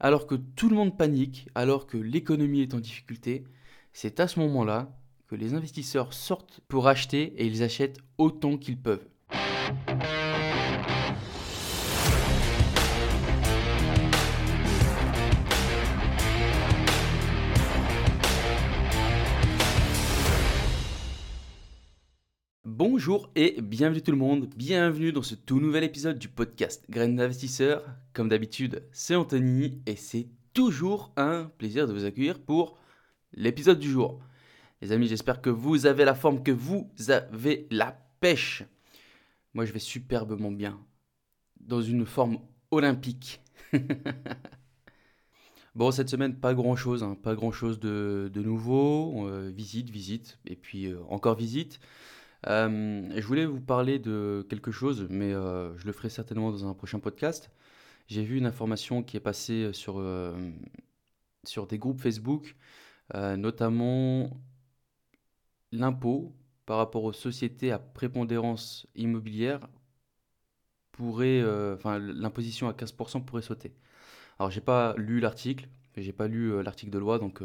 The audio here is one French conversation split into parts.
alors que tout le monde panique, alors que l'économie est en difficulté, c'est à ce moment-là que les investisseurs sortent pour acheter et ils achètent autant qu'ils peuvent. Bonjour et bienvenue tout le monde, bienvenue dans ce tout nouvel épisode du podcast Graines d'investisseurs. Comme d'habitude, c'est Anthony et c'est toujours un plaisir de vous accueillir pour l'épisode du jour. Les amis, j'espère que vous avez la forme, que vous avez la pêche. Moi, je vais superbement bien, dans une forme olympique. bon, cette semaine, pas grand-chose, hein, pas grand-chose de, nouveau. Euh, visite, visite, et puis euh, encore visite. Euh, je voulais vous parler de quelque chose, mais euh, je le ferai certainement dans un prochain podcast. J'ai vu une information qui est passée sur, euh, sur des groupes Facebook, notamment l'impôt par rapport aux sociétés à prépondérance immobilière pourrait, enfin l'imposition à 15% pourrait sauter. Alors j'ai pas lu l'article, j'ai pas lu l'article de loi, donc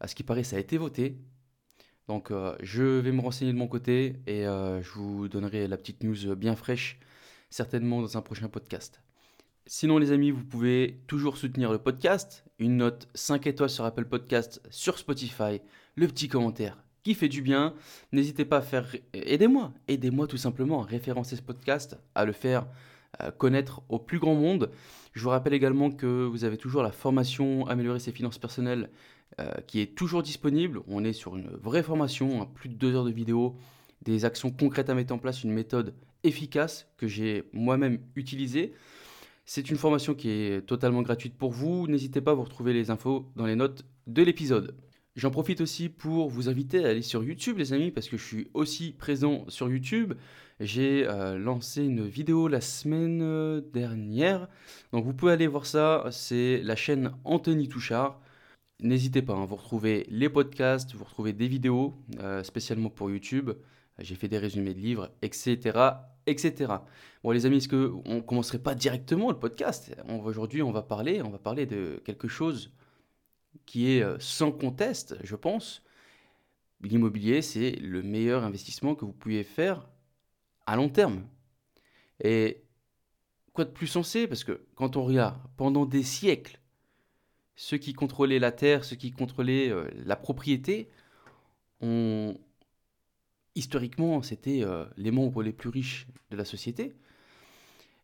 à ce qui paraît ça a été voté, donc euh, je vais me renseigner de mon côté et euh, je vous donnerai la petite news bien fraîche, certainement dans un prochain podcast. Sinon les amis, vous pouvez toujours soutenir le podcast, une note 5 étoiles sur Apple Podcast, sur Spotify, le petit commentaire qui fait du bien. N'hésitez pas à faire... Aidez-moi, aidez-moi tout simplement à référencer ce podcast, à le faire euh, connaître au plus grand monde. Je vous rappelle également que vous avez toujours la formation Améliorer ses finances personnelles euh, qui est toujours disponible. On est sur une vraie formation, hein, plus de deux heures de vidéo, des actions concrètes à mettre en place, une méthode efficace que j'ai moi-même utilisée. C'est une formation qui est totalement gratuite pour vous. N'hésitez pas à vous retrouver les infos dans les notes de l'épisode. J'en profite aussi pour vous inviter à aller sur YouTube, les amis, parce que je suis aussi présent sur YouTube. J'ai euh, lancé une vidéo la semaine euh, dernière. Donc vous pouvez aller voir ça. C'est la chaîne Anthony Touchard. N'hésitez pas, hein, vous retrouvez les podcasts, vous retrouvez des vidéos, euh, spécialement pour YouTube. J'ai fait des résumés de livres, etc. etc. Bon les amis, est-ce qu'on ne commencerait pas directement le podcast? Aujourd'hui, on va parler, on va parler de quelque chose qui est euh, sans conteste, je pense. L'immobilier, c'est le meilleur investissement que vous pouvez faire à long terme. Et quoi de plus sensé? Parce que quand on regarde pendant des siècles, ceux qui contrôlaient la terre, ceux qui contrôlaient euh, la propriété, ont... historiquement, c'était euh, les membres les plus riches de la société.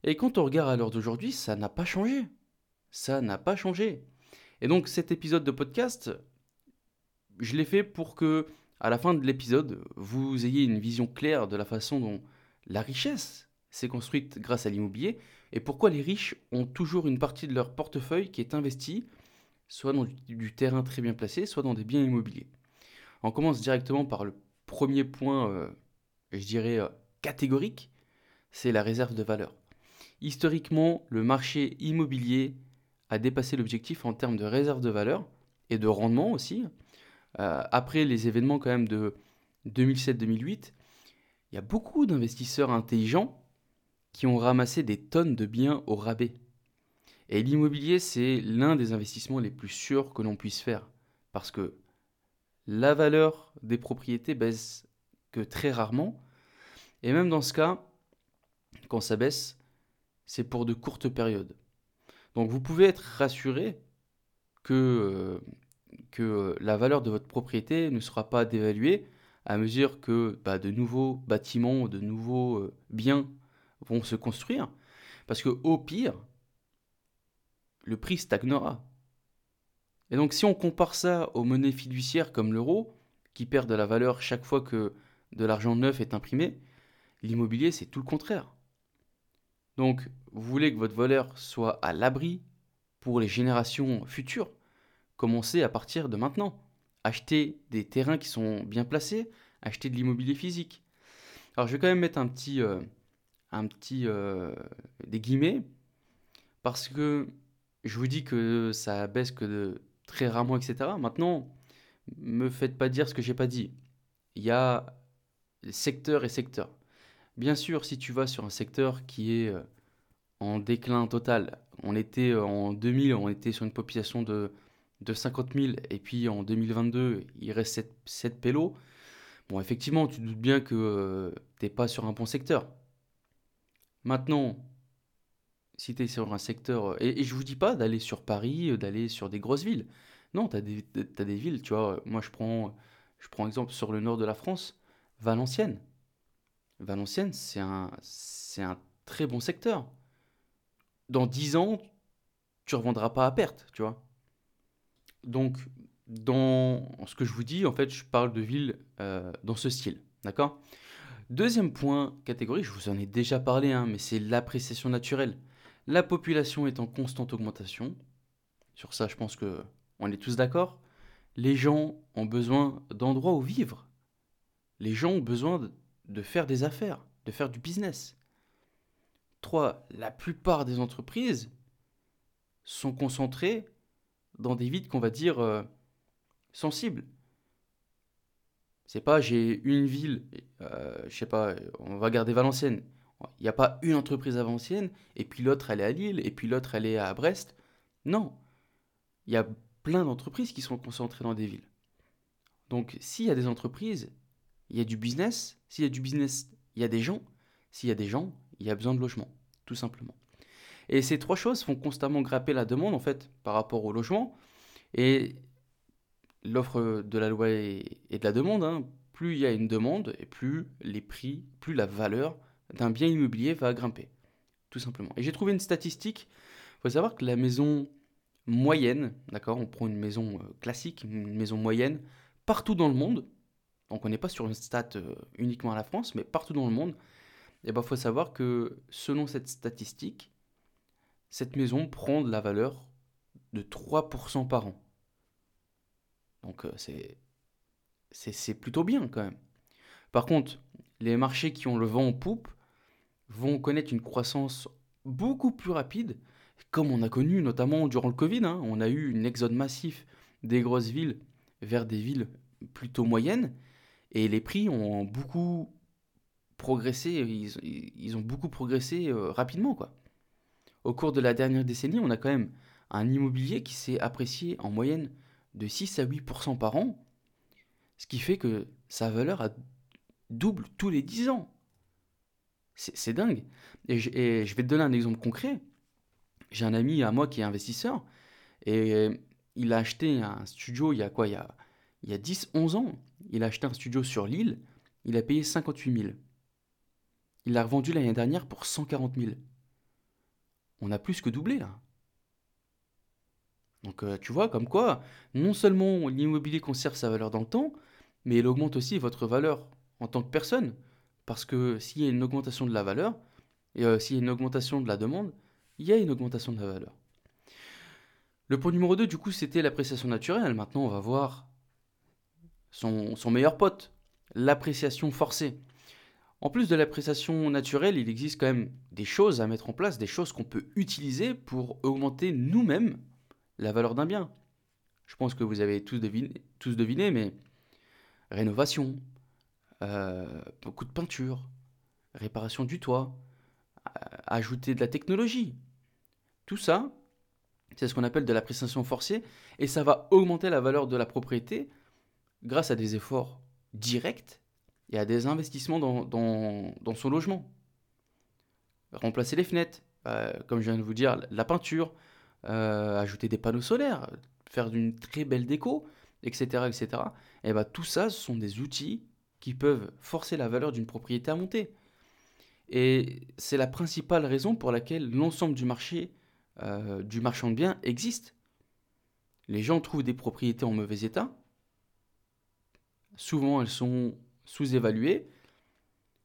Et quand on regarde à l'heure d'aujourd'hui, ça n'a pas changé. Ça n'a pas changé. Et donc cet épisode de podcast, je l'ai fait pour que, à la fin de l'épisode, vous ayez une vision claire de la façon dont la richesse s'est construite grâce à l'immobilier et pourquoi les riches ont toujours une partie de leur portefeuille qui est investie soit dans du, terrain très bien placé, soit dans des biens immobiliers. On commence directement par le premier point, euh, je dirais, euh, catégorique, c'est la réserve de valeur. Historiquement, le marché immobilier a dépassé l'objectif en termes de réserve de valeur et de rendement aussi. Euh, après les événements quand même de 2007-2008, il y a beaucoup d'investisseurs intelligents qui ont ramassé des tonnes de biens au rabais. Et l'immobilier, c'est l'un des investissements les plus sûrs que l'on puisse faire. Parce que la valeur des propriétés baisse que très rarement. Et même dans ce cas, quand ça baisse, c'est pour de courtes périodes. Donc vous pouvez être rassuré que, euh, que la valeur de votre propriété ne sera pas dévaluée à mesure que bah, de nouveaux bâtiments, de nouveaux euh, biens vont se construire. Parce que au pire, le prix stagnera. Et donc si on compare ça aux monnaies fiduciaires comme l'euro, qui perd de la valeur chaque fois que de l'argent neuf est imprimé, l'immobilier c'est tout le contraire. Donc vous voulez que votre valeur soit à l'abri pour les générations futures, commencez à partir de maintenant. Achetez des terrains qui sont bien placés, achetez de l'immobilier physique. Alors je vais quand même mettre un petit, euh, un petit euh, des guillemets, parce que je vous dis que ça baisse que très rarement, etc. Maintenant, me faites pas dire ce que j'ai pas dit. Il y a secteur et secteur. Bien sûr, si tu vas sur un secteur qui est euh, en déclin total, on était en 2000, on était sur une population de, de 50 000, et puis en 2022, il reste 7, 7 pélos. Bon, effectivement, tu doutes bien que tu t'es pas sur un bon secteur. Maintenant, si tu es sur un secteur. Et, je je vous dis pas d'aller sur Paris, d'aller sur des grosses villes. Non, tu as des, villes, tu vois. Moi, je prends, je prends exemple sur le nord de la France, Valenciennes. Valenciennes, c'est un, un très bon secteur. Dans 10 ans, tu revendras pas à perte, tu vois. Donc, dans ce que je vous dis, en fait, je parle de villes euh, dans ce style, d'accord? Deuxième point, catégorie, je vous en ai déjà parlé, hein, mais c'est l'appréciation naturelle. La population est en constante augmentation. Sur ça, je pense que on est tous d'accord. Les gens ont besoin d'endroits où vivre. Les gens ont besoin de faire des affaires, de faire du business. Trois, la plupart des entreprises sont concentrées dans des villes qu'on va dire euh, sensibles. C'est pas j'ai une ville, euh, je sais pas, on va garder Valenciennes. Il n'y a pas une entreprise à et puis l'autre elle est à Lille, et puis l'autre elle est à Brest. Non. Il y a plein d'entreprises qui sont concentrées dans des villes. Donc s'il y a des entreprises, il y a du business. S'il y a du business, il y a des gens. S'il y a des gens, il y a besoin de logement, tout simplement. Et ces trois choses font constamment grapper la demande, en fait, par rapport au logement. Et l'offre de la loi et, de la demande, hein, plus il y a une demande, et plus les prix, plus la valeur d'un bien immobilier va grimper, tout simplement. Et j'ai trouvé une statistique. Il faut savoir que la maison moyenne, d'accord, on prend une maison euh, classique, une maison moyenne, partout dans le monde, donc on n'est pas sur une stat euh, uniquement à la France, mais partout dans le monde, il ben, faut savoir que selon cette statistique, cette maison prend de la valeur de 3% par an. Donc euh, c'est, c'est, plutôt bien quand même. Par contre, les marchés qui ont le vent en poupe vont connaître une croissance beaucoup plus rapide, comme on a connu notamment durant le Covid. Hein. on a eu une exode massif des grosses villes vers des villes plutôt moyennes, et les prix ont beaucoup progressé, ils, ont beaucoup progressé euh, rapidement. Quoi. Au cours de la dernière décennie, on a quand même un immobilier qui s'est apprécié en moyenne de 6 à 8% par an, ce qui fait que sa valeur a double tous les 10 ans. C'est dingue. Et je, vais te donner un exemple concret. J'ai un ami à moi qui est investisseur et il a acheté un studio il y a quoi? Il y a, il y a 10-11 ans. Il a acheté un studio sur l'île, il a payé 58 000. Il l'a revendu l'année dernière pour 140 000. On a plus que doublé là. Donc euh, tu vois, comme quoi, non seulement l'immobilier conserve sa valeur dans le temps, mais il augmente aussi votre valeur en tant que personne. Parce que s'il y a une augmentation de la valeur, et euh, s'il y a une augmentation de la demande, il y a une augmentation de la valeur. Le point numéro 2, du coup, c'était l'appréciation naturelle. Maintenant, on va voir son, meilleur pote, l'appréciation forcée. En plus de l'appréciation naturelle, il existe quand même des choses à mettre en place, des choses qu'on peut utiliser pour augmenter nous-mêmes la valeur d'un bien. Je pense que vous avez tous deviné, mais rénovation, beaucoup de peinture, réparation du toit, euh, ajouter de la technologie. Tout ça, c'est ce qu'on appelle de l'appréciation forcée, et ça va augmenter la valeur de la propriété grâce à des efforts directs et à des investissements dans, son logement. Remplacer les fenêtres, euh, comme je viens de vous dire, la peinture, euh, ajouter des panneaux solaires, faire d'une très belle déco, etc. etc. Et bah, tout ça, ce sont des outils qui peuvent forcer la valeur d'une propriété à monter. Et c'est la principale raison pour laquelle l'ensemble du marché euh, du marchand de biens existe. Les gens trouvent des propriétés en mauvais état, souvent elles sont sous-évaluées.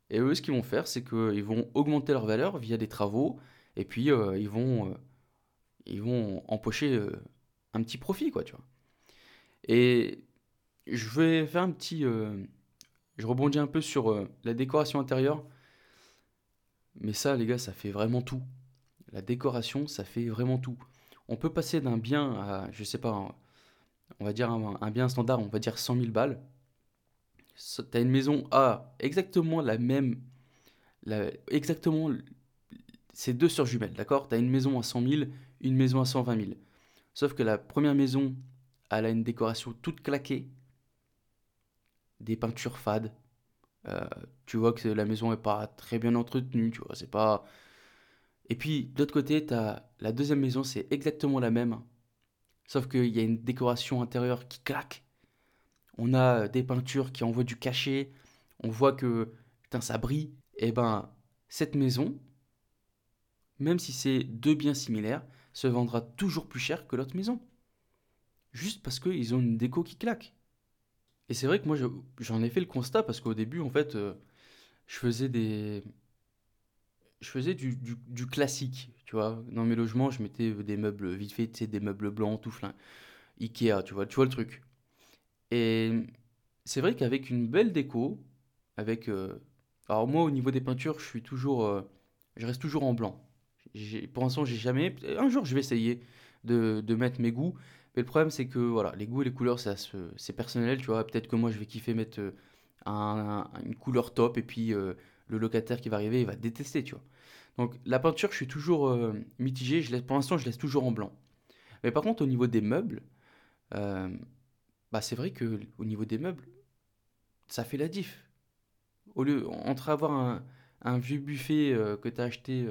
Et eux, ce qu'ils vont faire, c'est qu'ils vont augmenter leur valeur via des travaux, et puis euh, ils, vont, euh, ils vont empocher un petit profit, quoi, tu vois. Et je vais faire un petit... je rebondis un peu sur la décoration intérieure. Mais ça, les gars, ça fait vraiment tout. La décoration, ça fait vraiment tout. On peut passer d'un bien à, je sais pas, on va dire un, bien standard, on va dire 100 000 balles tu une maison A, exactement la même, exactement c'est deux sur jumelles, d'accord? Tu as une maison à 100 000, une maison à 120 000. Sauf que la première maison, elle a une décoration toute claquée, des peintures fades. Euh, tu vois que la maison est pas très bien entretenue, tu vois, c'est pas... Et puis, de l'autre côté, la deuxième maison, c'est exactement la même. Sauf qu'il y a une décoration intérieure qui claque. On a des peintures qui envoient du cachet. On voit que, putain, ça brille. Et eh ben, cette maison, même si c'est deux biens similaires, se vendra toujours plus cher que l'autre maison. Juste parce qu'ils ont une déco qui claque. Et c'est vrai que moi, j'en ai fait le constat parce qu'au début, en fait, euh, je faisais des. Je faisais du, classique, tu vois. Dans mes logements, je mettais des meubles vite fait, des meubles blancs, tout flin. Ikea, tu vois, tu vois le truc. Et c'est vrai qu'avec une belle déco, avec. Euh, alors, moi, au niveau des peintures, je suis toujours. Euh, je reste toujours en blanc pour l'instant, j'ai jamais. Un jour, je vais essayer de, mettre mes goûts. Mais le problème, c'est que voilà, les goûts et les couleurs, c'est personnel, tu vois. Peut-être que moi, je vais kiffer mettre euh, un, une couleur top et puis euh, le locataire qui va arriver, il va détester, tu vois. Donc la peinture, je suis toujours euh, mitigé. Je laisse, pour l'instant, je laisse toujours en blanc. Mais par contre, au niveau des meubles, bah, c'est vrai que au niveau des meubles, ça fait la diff. Au lieu, entre avoir un, un vieux buffet que tu as acheté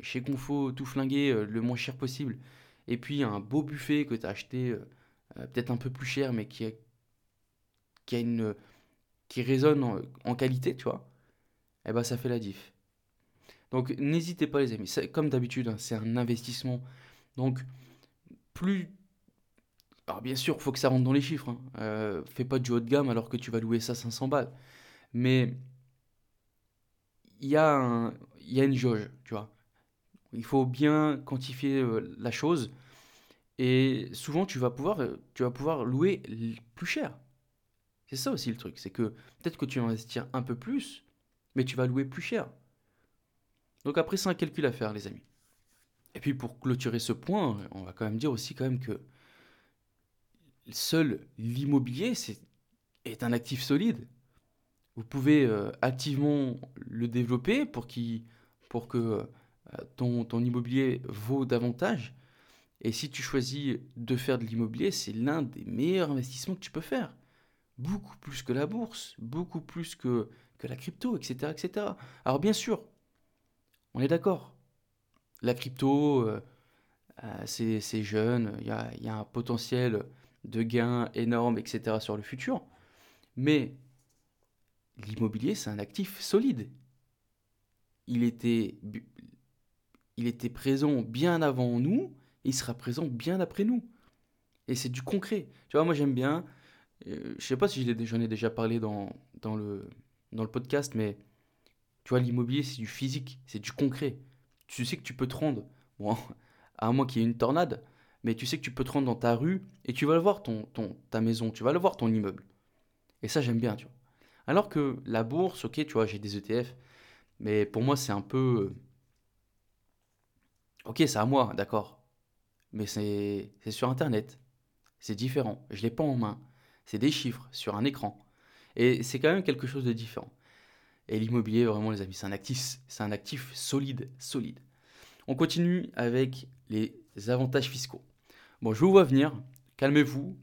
chez Confo, tout flingué, euh, le moins cher possible. Et puis un beau buffet que tu as acheté euh, euh, peut-être un peu plus cher, mais qui, a une, qui résonne en, qualité, tu vois. Eh ben ça fait la diff. Donc n'hésitez pas les amis, comme d'habitude, hein, c'est un investissement. Donc plus... Alors bien sûr, il faut que ça rentre dans les chiffres. Hein. fais pas du haut de gamme alors que tu vas louer ça 500 balles. Mais il y, y a une jauge, tu vois. Il faut bien quantifier euh, la chose. Et souvent, tu vas pouvoir, euh, louer plus cher. C'est ça aussi le truc. C'est que peut-être que tu vas investir un peu plus, mais tu vas louer plus cher. Donc après, c'est un calcul à faire, les amis. Et puis pour clôturer ce point, on va quand même dire aussi quand que seul l'immobilier est un actif solide. Vous pouvez euh, activement le développer pour, pour que ton, ton immobilier vaut davantage. Et si tu choisis de faire de l'immobilier, c'est l'un des meilleurs investissements que tu peux faire. Beaucoup plus que la bourse, beaucoup plus que, que la crypto, etc., etc. Alors bien sûr, on est d'accord. La crypto, euh, euh, c'est jeune, il y a, y a, un potentiel de gain énorme, etc. sur le futur. Mais l'immobilier, c'est un actif solide. Il était, il était présent bien avant nous, il sera présent bien après nous. Et c'est du concret. Tu vois, moi j'aime bien, euh, je sais pas si j'en ai déjà parlé dans, dans, le, dans le podcast, mais tu vois, l'immobilier c'est du physique, c'est du concret. Tu sais que tu peux te rendre, bon, à moins qu'il y ait une tornade, mais tu sais que tu peux te rendre dans ta rue et tu vas le voir, ton, ton, ta maison, tu vas le voir, ton immeuble. Et ça, j'aime bien, tu vois. Alors que la bourse, ok, tu vois, j'ai des ETF, mais pour moi, c'est un peu Ok, c'est à moi, d'accord. Mais c'est sur Internet. C'est différent. Je ne l'ai pas en main. C'est des chiffres sur un écran. Et c'est quand même quelque chose de différent. Et l'immobilier, vraiment, les amis, c'est un actif, c'est un actif solide, solide. On continue avec les avantages fiscaux. Bon, je vous vois venir. Calmez-vous.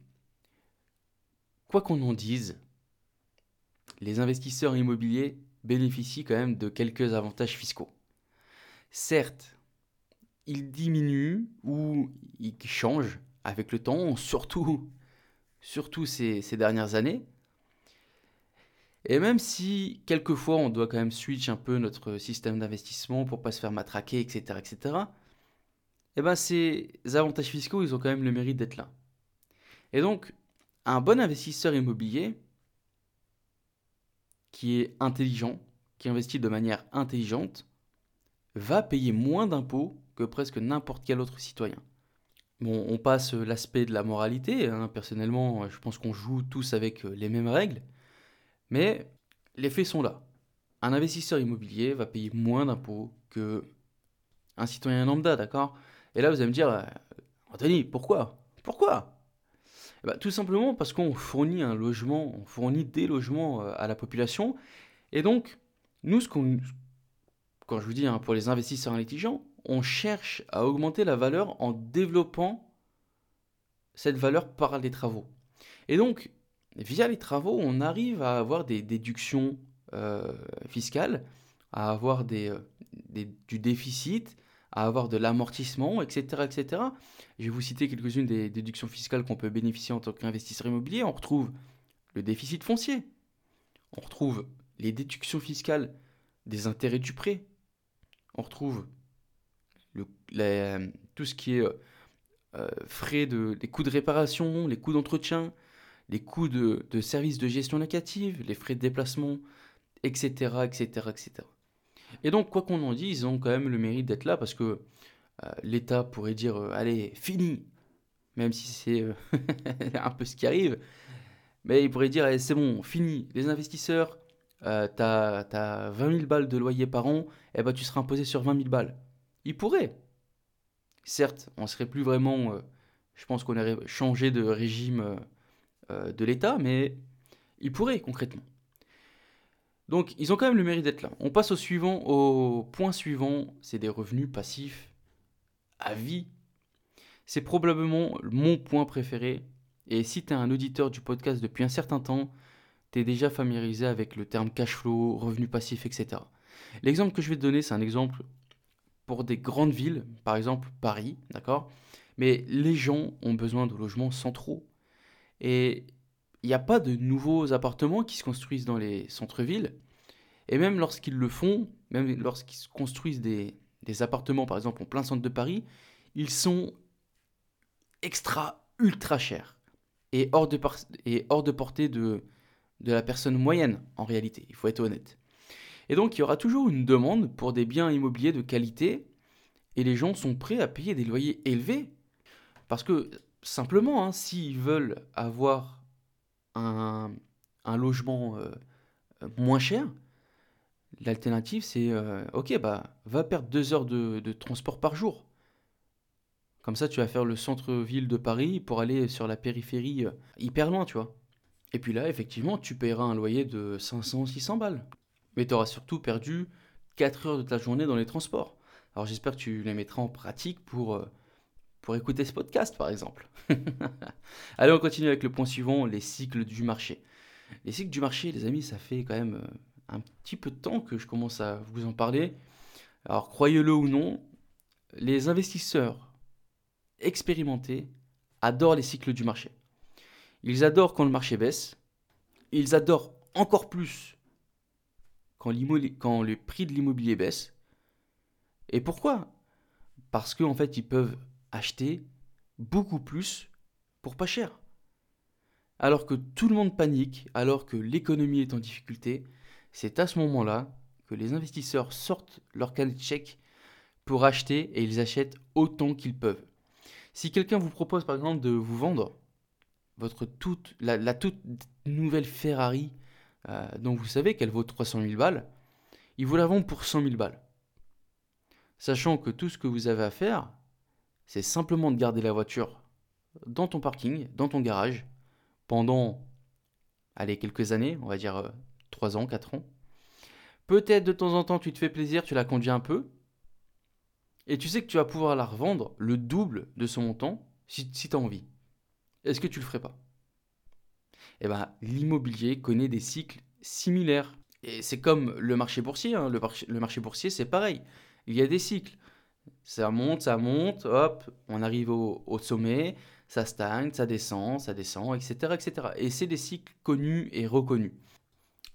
Quoi qu'on en dise, les investisseurs immobiliers bénéficient quand même de quelques avantages fiscaux. Certes, il diminue ou il change avec le temps, surtout, surtout ces, dernières années. Et même si quelquefois on doit quand même switch un peu notre système d'investissement pour pas se faire matraquer, etc., etc., eh ben ces avantages fiscaux, ils ont quand même le mérite d'être là. Et donc, un bon investisseur immobilier qui est intelligent, qui investit de manière intelligente, va payer moins d'impôts que presque n'importe quel autre citoyen. Bon, on passe l'aspect de la moralité, hein. personnellement je pense qu'on joue tous avec euh, les mêmes règles, mais les faits sont là. Un investisseur immobilier va payer moins d'impôts que un citoyen lambda, d'accord? Et là vous allez me dire, euh, Anthony, pourquoi? Pourquoi? Eh ben, Tout simplement parce qu'on fournit un logement, on fournit des logements euh, à la population, et donc nous ce qu'on quand je vous dis hein, pour les investisseurs intelligents, on cherche à augmenter la valeur en développant cette valeur par les travaux. Et donc, via les travaux, on arrive à avoir des déductions euh, fiscales, à avoir euh, du déficit, à avoir de l'amortissement, etc., etc. Je vais vous citer quelques-unes des déductions fiscales qu'on peut bénéficier en tant qu'investisseur immobilier. On retrouve le déficit foncier. On retrouve les déductions fiscales des intérêts du prêt. On retrouve tout ce qui est euh, frais de les coûts de réparation, les coûts d'entretien, les coûts de, services de gestion locative, les frais de déplacement, etc., etc., etc. Et donc, quoi qu'on en dise, ils ont quand même le mérite d'être là parce que euh, l'État pourrait dire euh, allez, fini, même si c'est un peu ce qui arrive, mais il pourrait dire c'est bon, fini, les investisseurs, euh, t'as as 20 000 balles de loyer par an, eh ben, tu seras imposé sur 20 000 balles. Il pourrait. Certes, on serait plus vraiment. Euh, je pense qu'on aurait changé de régime euh, de l'État, mais il pourrait concrètement. Donc, ils ont quand même le mérite d'être là. On passe au au point suivant, c'est des revenus passifs à vie. C'est probablement mon point préféré. Et si tu es un auditeur du podcast depuis un certain temps, tu es déjà familiarisé avec le terme cash flow, revenus passifs, etc. L'exemple que je vais te donner, c'est un exemple pour des grandes villes, par exemple Paris, d'accord? Mais les gens ont besoin de logements centraux. Et il n'y a pas de nouveaux appartements qui se construisent dans les centres-villes. Et même lorsqu'ils le font, même lorsqu'ils construisent des, appartements, par exemple, en plein centre de Paris, ils sont extra, ultra chers. Et hors de portée de, de la personne moyenne, en réalité, il faut être honnête. Et donc il y aura toujours une demande pour des biens immobiliers de qualité et les gens sont prêts à payer des loyers élevés. Parce que simplement, hein, s'ils veulent avoir un, logement euh, moins cher, l'alternative c'est euh, ok, bah va perdre deux heures de, de transport par jour. Comme ça, tu vas faire le centre-ville de Paris pour aller sur la périphérie euh, hyper loin, tu vois. Et puis là, effectivement, tu paieras un loyer de 500-600 balles mais tu auras surtout perdu 4 heures de ta journée dans les transports. Alors j'espère que tu les mettras en pratique pour, euh, pour écouter ce podcast par exemple. Allez, on continue avec le point suivant, les cycles du marché. Les cycles du marché, les amis, ça fait quand même euh, un petit peu de temps que je commence à vous en parler. Alors croyez-le ou non, les investisseurs expérimentés adorent les cycles du marché. Ils adorent quand le marché baisse. Ils adorent encore plus quand, le prix de l'immobilier baisse. Et pourquoi? Parce qu'en fait, ils peuvent acheter beaucoup plus pour pas cher. Alors que tout le monde panique, alors que l'économie est en difficulté, c'est à ce moment-là que les investisseurs sortent leur canne de chèque pour acheter et ils achètent autant qu'ils peuvent. Si quelqu'un vous propose par exemple de vous vendre votre toute, la toute nouvelle Ferrari euh, donc vous savez qu'elle vaut 300 000 balles, ils vous la vendent pour 100 000 balles. Sachant que tout ce que vous avez à faire, c'est simplement de garder la voiture dans ton parking, dans ton garage, pendant, allez, quelques années, on va dire 3 euh, ans, 4 ans. Peut-être de temps en temps tu te fais plaisir, tu la conduis un peu, et tu sais que tu vas pouvoir la revendre le double de son montant si, si tu as envie. Est-ce que tu le ferais pas? Eh ben, l'immobilier connaît des cycles similaires. Et c'est comme le marché boursier. Hein. Le, marché, boursier, c'est pareil. Il y a des cycles. Ça monte, ça monte, hop, on arrive au, sommet, ça stagne, ça descend, ça descend, etc. etc. Et c'est des cycles connus et reconnus.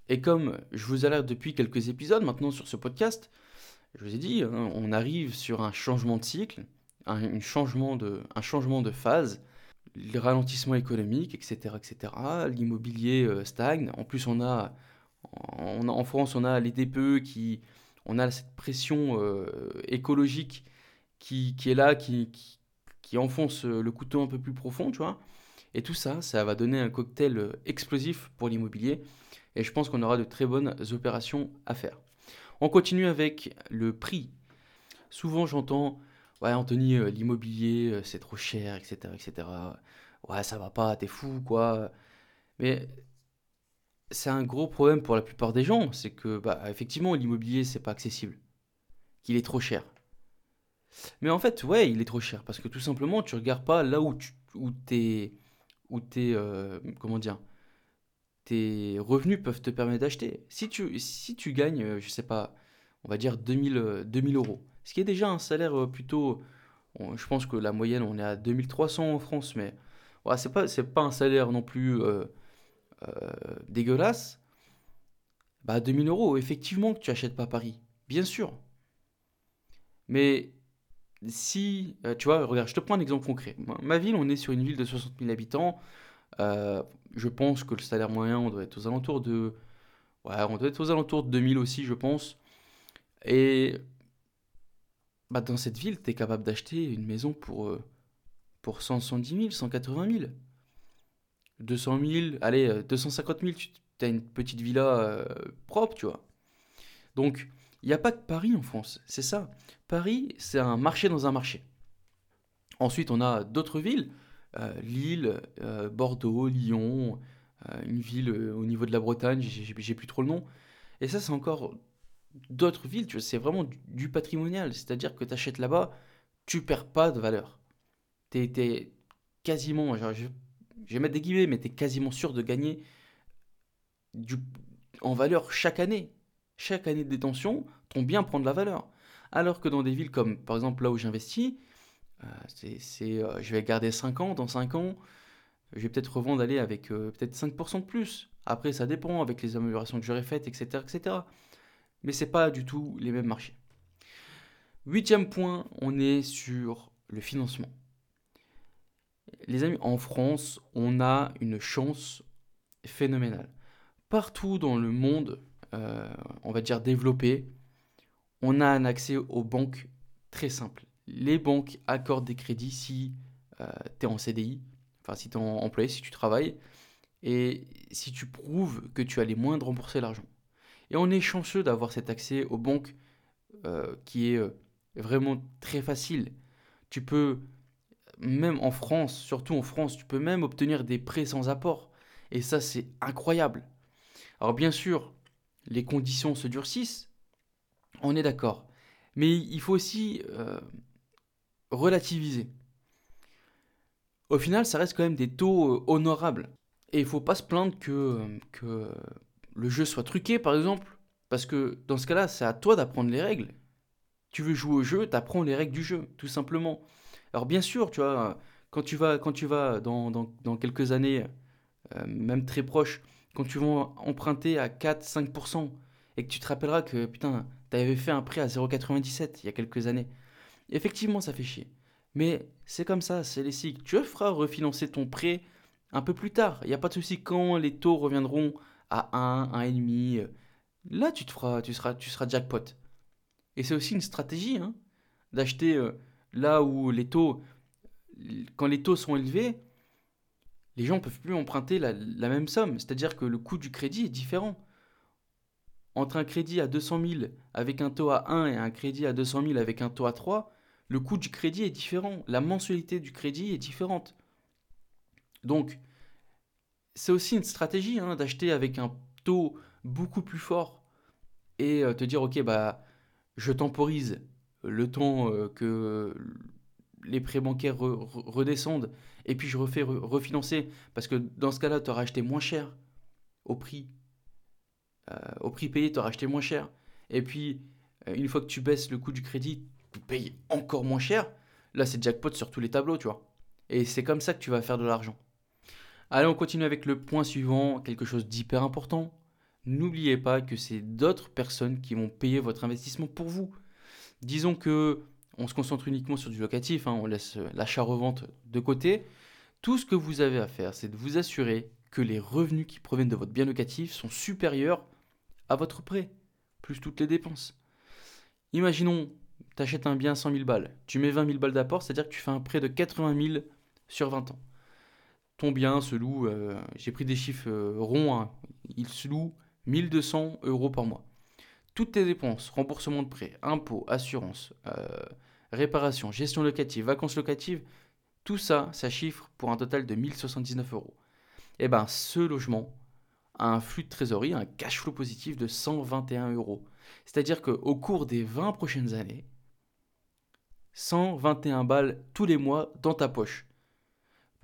Et comme je vous alerte depuis quelques épisodes maintenant sur ce podcast, je vous ai dit, hein, on arrive sur un changement de cycle, un changement de phase les ralentissements économiques, etc., etc. L'immobilier euh, stagne. En plus, on a, en France, on a les DPE qui, on a cette pression euh, écologique qui, qui, est là, qui, qui, enfonce le couteau un peu plus profond, tu vois. Et tout ça, ça va donner un cocktail euh, explosif pour l'immobilier. Et je pense qu'on aura de très bonnes opérations à faire. On continue avec le prix. Souvent, j'entends ouais Anthony, euh, l'immobilier, euh, c'est trop cher, etc., etc. Ouais, ça va pas, t'es fou, quoi. Mais c'est un gros problème pour la plupart des gens, c'est que, bah, effectivement, l'immobilier, c'est pas accessible. qu'il est trop cher. Mais en fait, ouais, il est trop cher parce que tout simplement, tu regardes pas là où tu, où tes, où tes, euh, comment dire, tes revenus peuvent te permettre d'acheter. Si tu, si tu gagnes, je sais pas, on va dire 2000, 2000 euros, ce qui est déjà un salaire euh, plutôt, je pense que la moyenne, on est à 2300 en France, mais ouais, c'est pas, un salaire non plus dégueulasse. Bah 2000 euros, effectivement que tu achètes pas Paris, bien sûr. Mais si, euh, tu vois, regarde, je te prends un exemple concret. Ma ville, on est sur une ville de 60 000 habitants. Euh, je pense que le salaire moyen, on doit être aux alentours de... Ouais, on doit être aux alentours de 2000 aussi, je pense. Et bah, dans cette ville, tu es capable d'acheter une maison pour, euh, pour 170 000, 180 000. 200 000, allez, 250 000, tu as une petite villa propre, tu vois. Donc, il n'y a pas que Paris en France, c'est ça. Paris, c'est un marché dans un marché. Ensuite, on a d'autres villes, euh, Lille, euh, Bordeaux, Lyon, euh, une ville au niveau de la Bretagne, j'ai plus trop le nom. Et ça, c'est encore d'autres villes, tu c'est vraiment du, patrimonial. C'est-à-dire que tu achètes là-bas, tu perds pas de valeur. Tu es, quasiment, je, vais mettre des guillemets, mais tu quasiment sûr de gagner du, en valeur chaque année chaque année de détention, ton bien prend de la valeur. Alors que dans des villes comme par exemple là où j'investis, euh, euh, je vais garder 5 ans, dans 5 ans, je vais peut-être revendre aller avec euh, peut-être 5% de plus. Après, ça dépend avec les améliorations que j'aurai faites, etc. etc. Mais c'est pas du tout les mêmes marchés. Huitième point, on est sur le financement. Les amis, en France, on a une chance phénoménale. Partout dans le monde, euh, on va dire développé, on a un accès aux banques très simple. Les banques accordent des crédits si euh, tu es en CDI, enfin si tu es employé, si tu travailles, et si tu prouves que tu as les moyens de rembourser l'argent. Et on est chanceux d'avoir cet accès aux banques euh, qui est vraiment très facile. Tu peux, même en France, surtout en France, tu peux même obtenir des prêts sans apport. Et ça, c'est incroyable. Alors bien sûr, les conditions se durcissent, on est d'accord. Mais il faut aussi euh, relativiser. Au final, ça reste quand même des taux euh, honorables. Et il ne faut pas se plaindre que, que le jeu soit truqué, par exemple. Parce que dans ce cas-là, c'est à toi d'apprendre les règles. Tu veux jouer au jeu, tu apprends les règles du jeu, tout simplement. Alors bien sûr, tu vois, quand tu vas, quand tu vas dans, dans, quelques années, euh, même très proches, quand tu vas emprunter à 4-5% et que tu te rappelleras que putain, tu avais fait un prêt à 0,97 il y a quelques années. Effectivement, ça fait chier. Mais c'est comme ça, c'est les cycles. Tu feras refinancer ton prêt un peu plus tard. Il n'y a pas de souci quand les taux reviendront à 1, 1,5. Là, tu te feras, tu seras, tu seras jackpot. Et c'est aussi une stratégie hein, d'acheter euh, là où les taux, quand les taux sont élevés, les gens ne peuvent plus emprunter la, même somme. C'est-à-dire que le coût du crédit est différent. Entre un crédit à 200 000 avec un taux à 1 et un crédit à 200 000 avec un taux à 3, le coût du crédit est différent. La mensualité du crédit est différente. Donc, c'est aussi une stratégie hein, d'acheter avec un taux beaucoup plus fort et euh, te dire, ok, bah, je temporise le temps euh, que les prêts bancaires redescendent et puis je refais refinancer parce que dans ce cas-là, tu auras acheté moins cher au prix. Euh, au prix payé, tu auras acheté moins cher. Et puis, une fois que tu baisses le coût du crédit, tu payes encore moins cher. Là, c'est jackpot sur tous les tableaux, tu vois. Et c'est comme ça que tu vas faire de l'argent. Allez, on continue avec le point suivant, quelque chose d'hyper important. N'oubliez pas que c'est d'autres personnes qui vont payer votre investissement pour vous. Disons que on se concentre uniquement sur du locatif, hein, on laisse l'achat-revente de côté. Tout ce que vous avez à faire, c'est de vous assurer que les revenus qui proviennent de votre bien locatif sont supérieurs à votre prêt, plus toutes les dépenses. Imaginons, tu achètes un bien 100 000 balles, tu mets 20 000 balles d'apport, c'est-à-dire que tu fais un prêt de 80 000 sur 20 ans. Ton bien se loue, euh, j'ai pris des chiffres euh, ronds, hein, il se loue 1200 euros par mois. Toutes tes dépenses, remboursement de prêt, impôts, assurance, réparation, gestion locative, vacances locatives, tout ça, ça chiffre pour un total de 1079 euros. Et eh bien, ce logement a un flux de trésorerie, un cash flow positif de 121 euros. C'est-à-dire qu'au cours des 20 prochaines années, 121 balles tous les mois dans ta poche.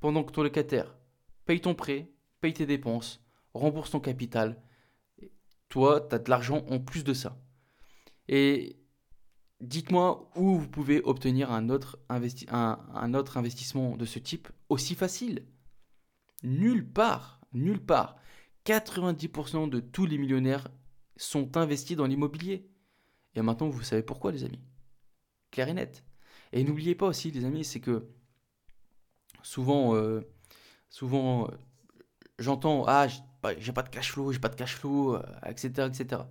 Pendant que ton locataire paye ton prêt, paye tes dépenses, rembourse ton capital, toi, tu as de l'argent en plus de ça. Et dites-moi où vous pouvez obtenir un autre, investissement de ce type aussi facile. Nulle part, nulle part. 90% de tous les millionnaires sont investis dans l'immobilier. Et maintenant, vous savez pourquoi, les amis? Clair et net. Et n'oubliez pas aussi, les amis, c'est que souvent, euh, souvent, j'entends ah j'ai pas de cash flow, j'ai pas de cash flow, etc., euh, etc.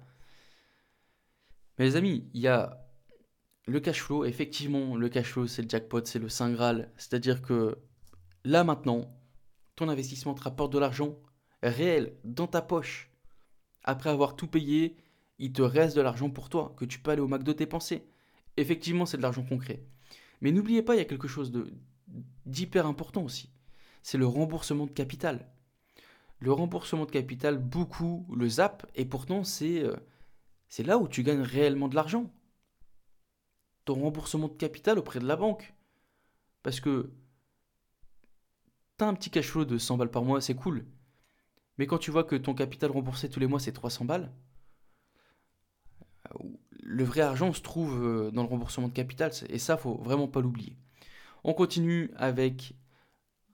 Mais les amis, il y a le cash flow. Effectivement, le cash flow, c'est le jackpot, c'est le saint graal. C'est-à-dire que là maintenant, ton investissement te rapporte de l'argent réel dans ta poche. Après avoir tout payé, il te reste de l'argent pour toi que tu peux aller au McDo dépenser. Effectivement, c'est de l'argent concret. Mais n'oubliez pas, il y a quelque chose d'hyper important aussi. C'est le remboursement de capital. Le remboursement de capital, beaucoup le zappent, et pourtant c'est euh, c'est là où tu gagnes réellement de l'argent. Ton remboursement de capital auprès de la banque. Parce que tu as un petit cash de 100 balles par mois, c'est cool. Mais quand tu vois que ton capital remboursé tous les mois c'est 300 balles, le vrai argent se trouve euh, dans le remboursement de capital, et ça, faut vraiment pas l'oublier. On continue avec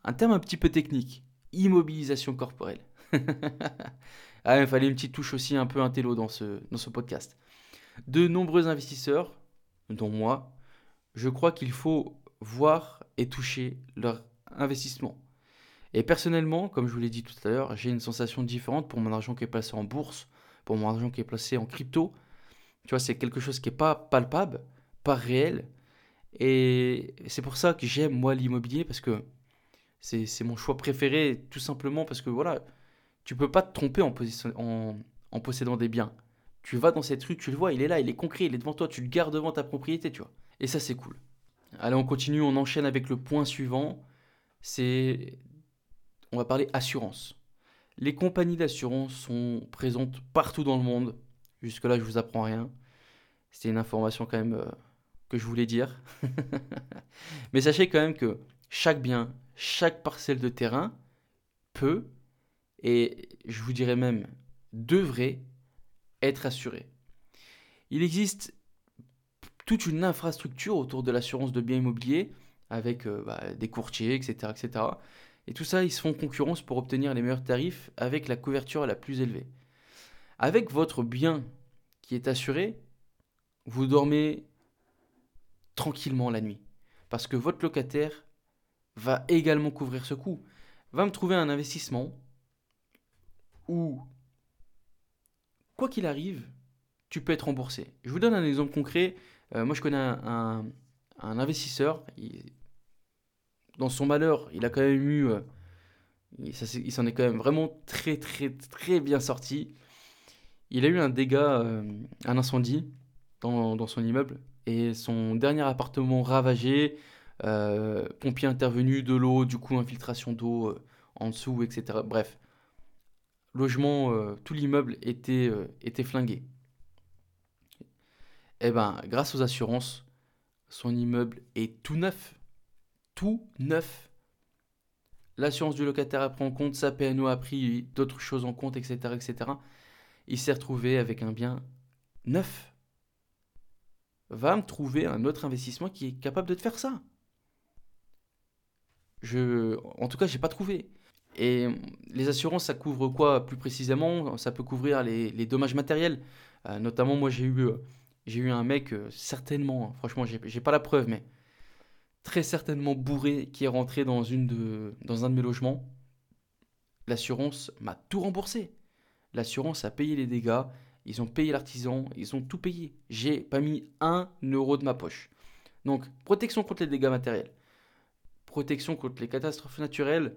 un terme un petit peu technique, immobilisation corporelle. ah, il fallait une petite touche aussi un peu intello dans ce, dans ce podcast. De nombreux investisseurs, dont moi, je crois qu'il faut voir et toucher leur investissement. Et personnellement, comme je vous l'ai dit tout à l'heure, j'ai une sensation différente pour mon argent qui est placé en bourse, pour mon argent qui est placé en crypto, tu vois, c'est quelque chose qui n'est pas palpable, pas réel. Et c'est pour ça que j'aime, moi, l'immobilier, parce que c'est mon choix préféré, tout simplement parce que, voilà, tu peux pas te tromper en, possédant des biens. Tu vas dans cette rue, tu le vois, il est là, il est concret, il est devant toi, tu le gardes devant ta propriété, tu vois. Et ça, c'est cool. Allez, on continue, on enchaîne avec le point suivant. C'est. On va parler assurance. Les compagnies d'assurance sont présentes partout dans le monde. Jusque-là, je vous apprends rien. C'était une information quand même euh, que je voulais dire. Mais sachez quand même que chaque bien, chaque parcelle de terrain peut, et je vous dirais même devrait, être assuré. Il existe toute une infrastructure autour de l'assurance de biens immobiliers avec euh, bah, des courtiers, etc., etc. Et tout ça, ils se font concurrence pour obtenir les meilleurs tarifs avec la couverture la plus élevée. Avec votre bien qui est assuré, vous dormez tranquillement la nuit. Parce que votre locataire va également couvrir ce coût. Va me trouver un investissement où, quoi qu'il arrive, tu peux être remboursé. Je vous donne un exemple concret. Euh, moi, je connais un, investisseur. dans son malheur, il a quand même eu. Euh, il s'en est quand même vraiment très, très, très bien sorti. Il a eu un dégât, euh, un incendie dans, son immeuble et son dernier appartement ravagé, euh, pompier intervenu, de l'eau, du coup infiltration d'eau euh, en dessous, etc. Bref, logement, tout l'immeuble était, était flingué. Eh ben, grâce aux assurances, son immeuble est tout neuf. Tout neuf. L'assurance du locataire a pris en compte, sa PNO a pris d'autres choses en compte, etc., etc il s'est retrouvé avec un bien neuf. Va me trouver un autre investissement qui est capable de te faire ça. Je, en tout cas, j'ai pas trouvé. Et les assurances, ça couvre quoi plus précisément? Ça peut couvrir les, dommages matériels. Euh, notamment, moi, j'ai eu, euh, j'ai eu un mec, euh, certainement, hein, franchement, j'ai, j'ai pas la preuve, mais très certainement bourré, qui est rentré dans, une de, dans un de mes logements. L'assurance m'a tout remboursé. L'assurance a payé les dégâts, ils ont payé l'artisan, ils ont tout payé. J'ai pas mis un euro de ma poche. Donc, protection contre les dégâts matériels, protection contre les catastrophes naturelles,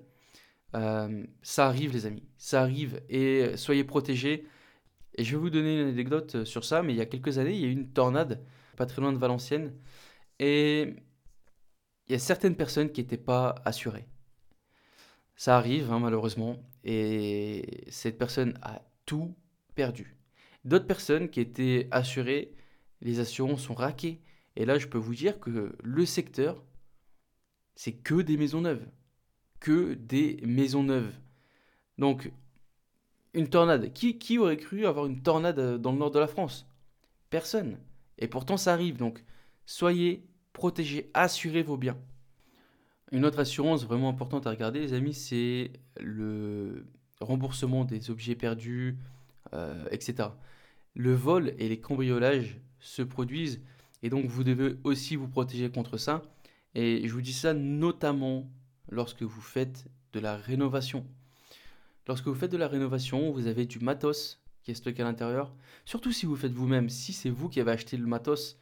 euh, ça arrive les amis, ça arrive et soyez protégés. Et je vais vous donner une anecdote sur ça, mais il y a quelques années, il y a eu une tornade pas très loin de Valenciennes et il y a certaines personnes qui n'étaient pas assurées. Ça arrive, hein, malheureusement. Et cette personne a tout perdu. D'autres personnes qui étaient assurées, les assurances sont raquées. Et là, je peux vous dire que le secteur, c'est que des maisons neuves. Que des maisons neuves. Donc, une tornade. Qui, aurait cru avoir une tornade dans le nord de la France? Personne. Et pourtant, ça arrive. Donc, soyez protégés, assurez vos biens. Une autre assurance vraiment importante à regarder, les amis, c'est le remboursement des objets perdus, euh, etc. Le vol et les cambriolages se produisent et donc vous devez aussi vous protéger contre ça. Et je vous dis ça notamment lorsque vous faites de la rénovation. Lorsque vous faites de la rénovation, vous avez du matos qui est stocké à l'intérieur. Surtout si vous faites vous-même, si c'est vous qui avez acheté le matos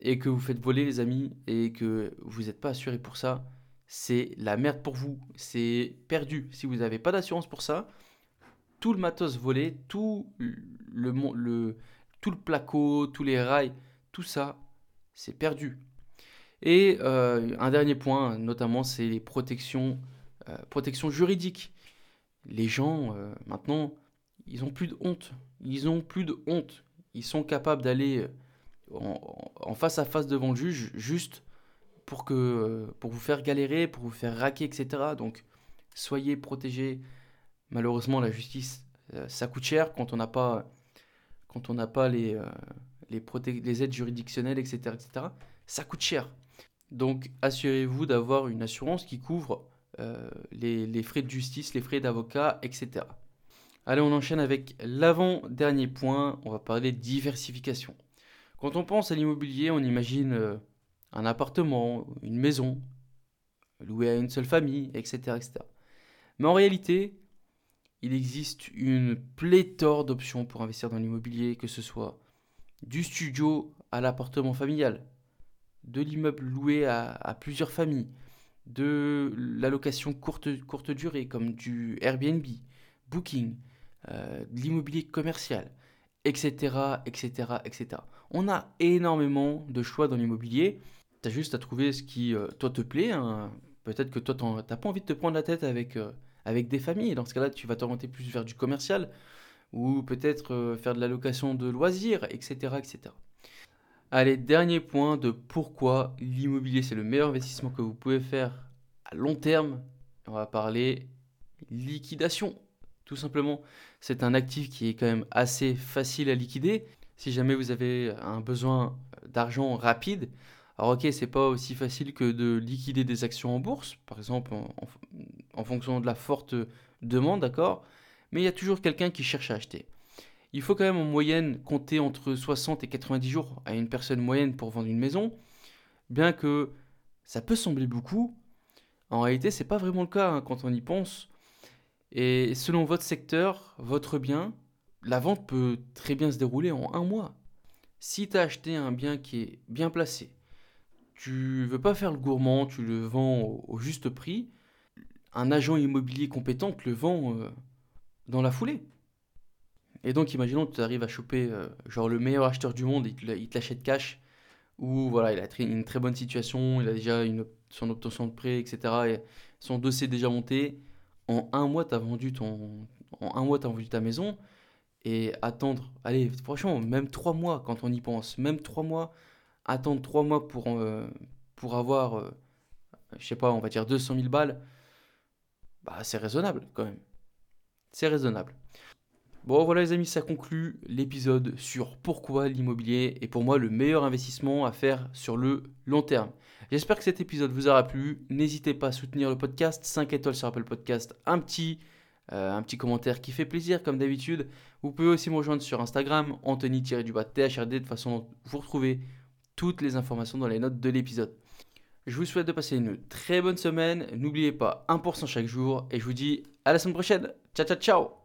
et que vous faites voler les amis et que vous n'êtes pas assuré pour ça, c'est la merde pour vous. C'est perdu. Si vous n'avez pas d'assurance pour ça, tout le matos volé, tout le, le, tout le placo, tous les rails, tout ça, c'est perdu. Et euh, un dernier point, notamment, c'est les protections, euh, protections juridiques. Les gens, euh, maintenant, ils ont plus de honte. Ils ont plus de honte. Ils sont capables d'aller en, face à face devant le juge juste pour, que, pour vous faire galérer, pour vous faire raquer, etc. Donc, soyez protégés. Malheureusement, la justice, ça coûte cher quand on n'a pas, quand on pas les, les, les aides juridictionnelles, etc., etc. Ça coûte cher. Donc, assurez-vous d'avoir une assurance qui couvre euh, les, frais de justice, les frais d'avocat, etc. Allez, on enchaîne avec l'avant-dernier point. On va parler de diversification. Quand on pense à l'immobilier, on imagine euh, un appartement, une maison, loué à une seule famille, etc., etc. Mais en réalité, il existe une pléthore d'options pour investir dans l'immobilier, que ce soit du studio à l'appartement familial, de l'immeuble loué à, plusieurs familles, de la location courte, durée comme du Airbnb, Booking, euh, de l'immobilier commercial, etc., etc., etc. On a énormément de choix dans l'immobilier. Tu as juste à trouver ce qui, euh, toi, te plaît. Hein. Peut-être que toi, tu n'as pas envie de te prendre la tête avec, euh, avec des familles. Dans ce cas-là, tu vas t'orienter plus vers du commercial ou peut-être faire de la location de loisirs, etc., etc. Allez, dernier point de pourquoi l'immobilier c'est le meilleur investissement que vous pouvez faire à long terme. On va parler liquidation. Tout simplement, c'est un actif qui est quand même assez facile à liquider. Si jamais vous avez un besoin d'argent rapide, alors ok, c'est pas aussi facile que de liquider des actions en bourse, par exemple en, fonction de la forte demande, d'accord Mais il y a toujours quelqu'un qui cherche à acheter. Il faut quand même en moyenne compter entre 60 et 90 jours à une personne moyenne pour vendre une maison. Bien que ça peut sembler beaucoup, en réalité c'est pas vraiment le cas hein, quand on y pense. Et selon votre secteur, votre bien, la vente peut très bien se dérouler en un mois. Si tu as acheté un bien qui est bien placé, tu veux pas faire le gourmand, tu le vends au, juste prix, un agent immobilier compétent te le vend euh, dans la foulée. Et donc, imaginons que tu arrives à choper euh, genre le meilleur acheteur du monde, il te l'achète cash, ou voilà, il a une très bonne situation, il a déjà une, son obtention de prêt, etc. Et son dossier est déjà monté. En un mois, tu vendu ton, en un mois, as vendu ta maison. Et attendre, allez, franchement, même trois mois quand on y pense, même trois mois, attendre trois mois pour, euh, pour avoir, euh, je sais pas, on va dire 200 000 balles, bah c'est raisonnable quand même. C'est raisonnable. Bon voilà les amis, ça conclut l'épisode sur pourquoi l'immobilier est pour moi le meilleur investissement à faire sur le long terme. J'espère que cet épisode vous aura plu. N'hésitez pas à soutenir le podcast, 5 étoiles sur Apple Podcast, un petit, euh, un petit commentaire qui fait plaisir comme d'habitude. Vous pouvez aussi me rejoindre sur Instagram, Anthony-THRD, de façon vous retrouvez toutes les informations dans les notes de l'épisode. Je vous souhaite de passer une très bonne semaine. N'oubliez pas 1% chaque jour et je vous dis à la semaine prochaine. Ciao ciao ciao